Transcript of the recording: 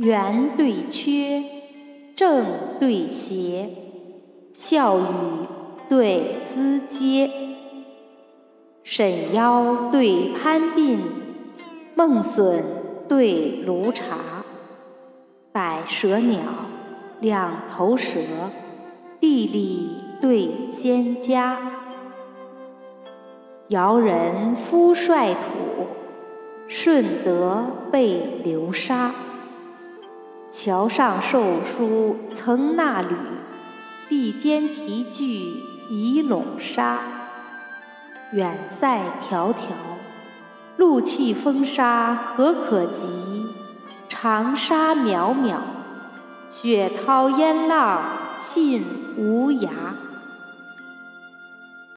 圆对缺，正对斜，笑语对咨嗟，沈腰对攀鬓，梦笋对炉茶，百舌鸟，两头蛇，地里对蒹葭，尧人夫率土，舜德被流沙。桥上授书曾纳履，壁间题句已笼沙。远塞迢迢，路气风沙何可及？长沙渺渺，雪涛烟浪信无涯。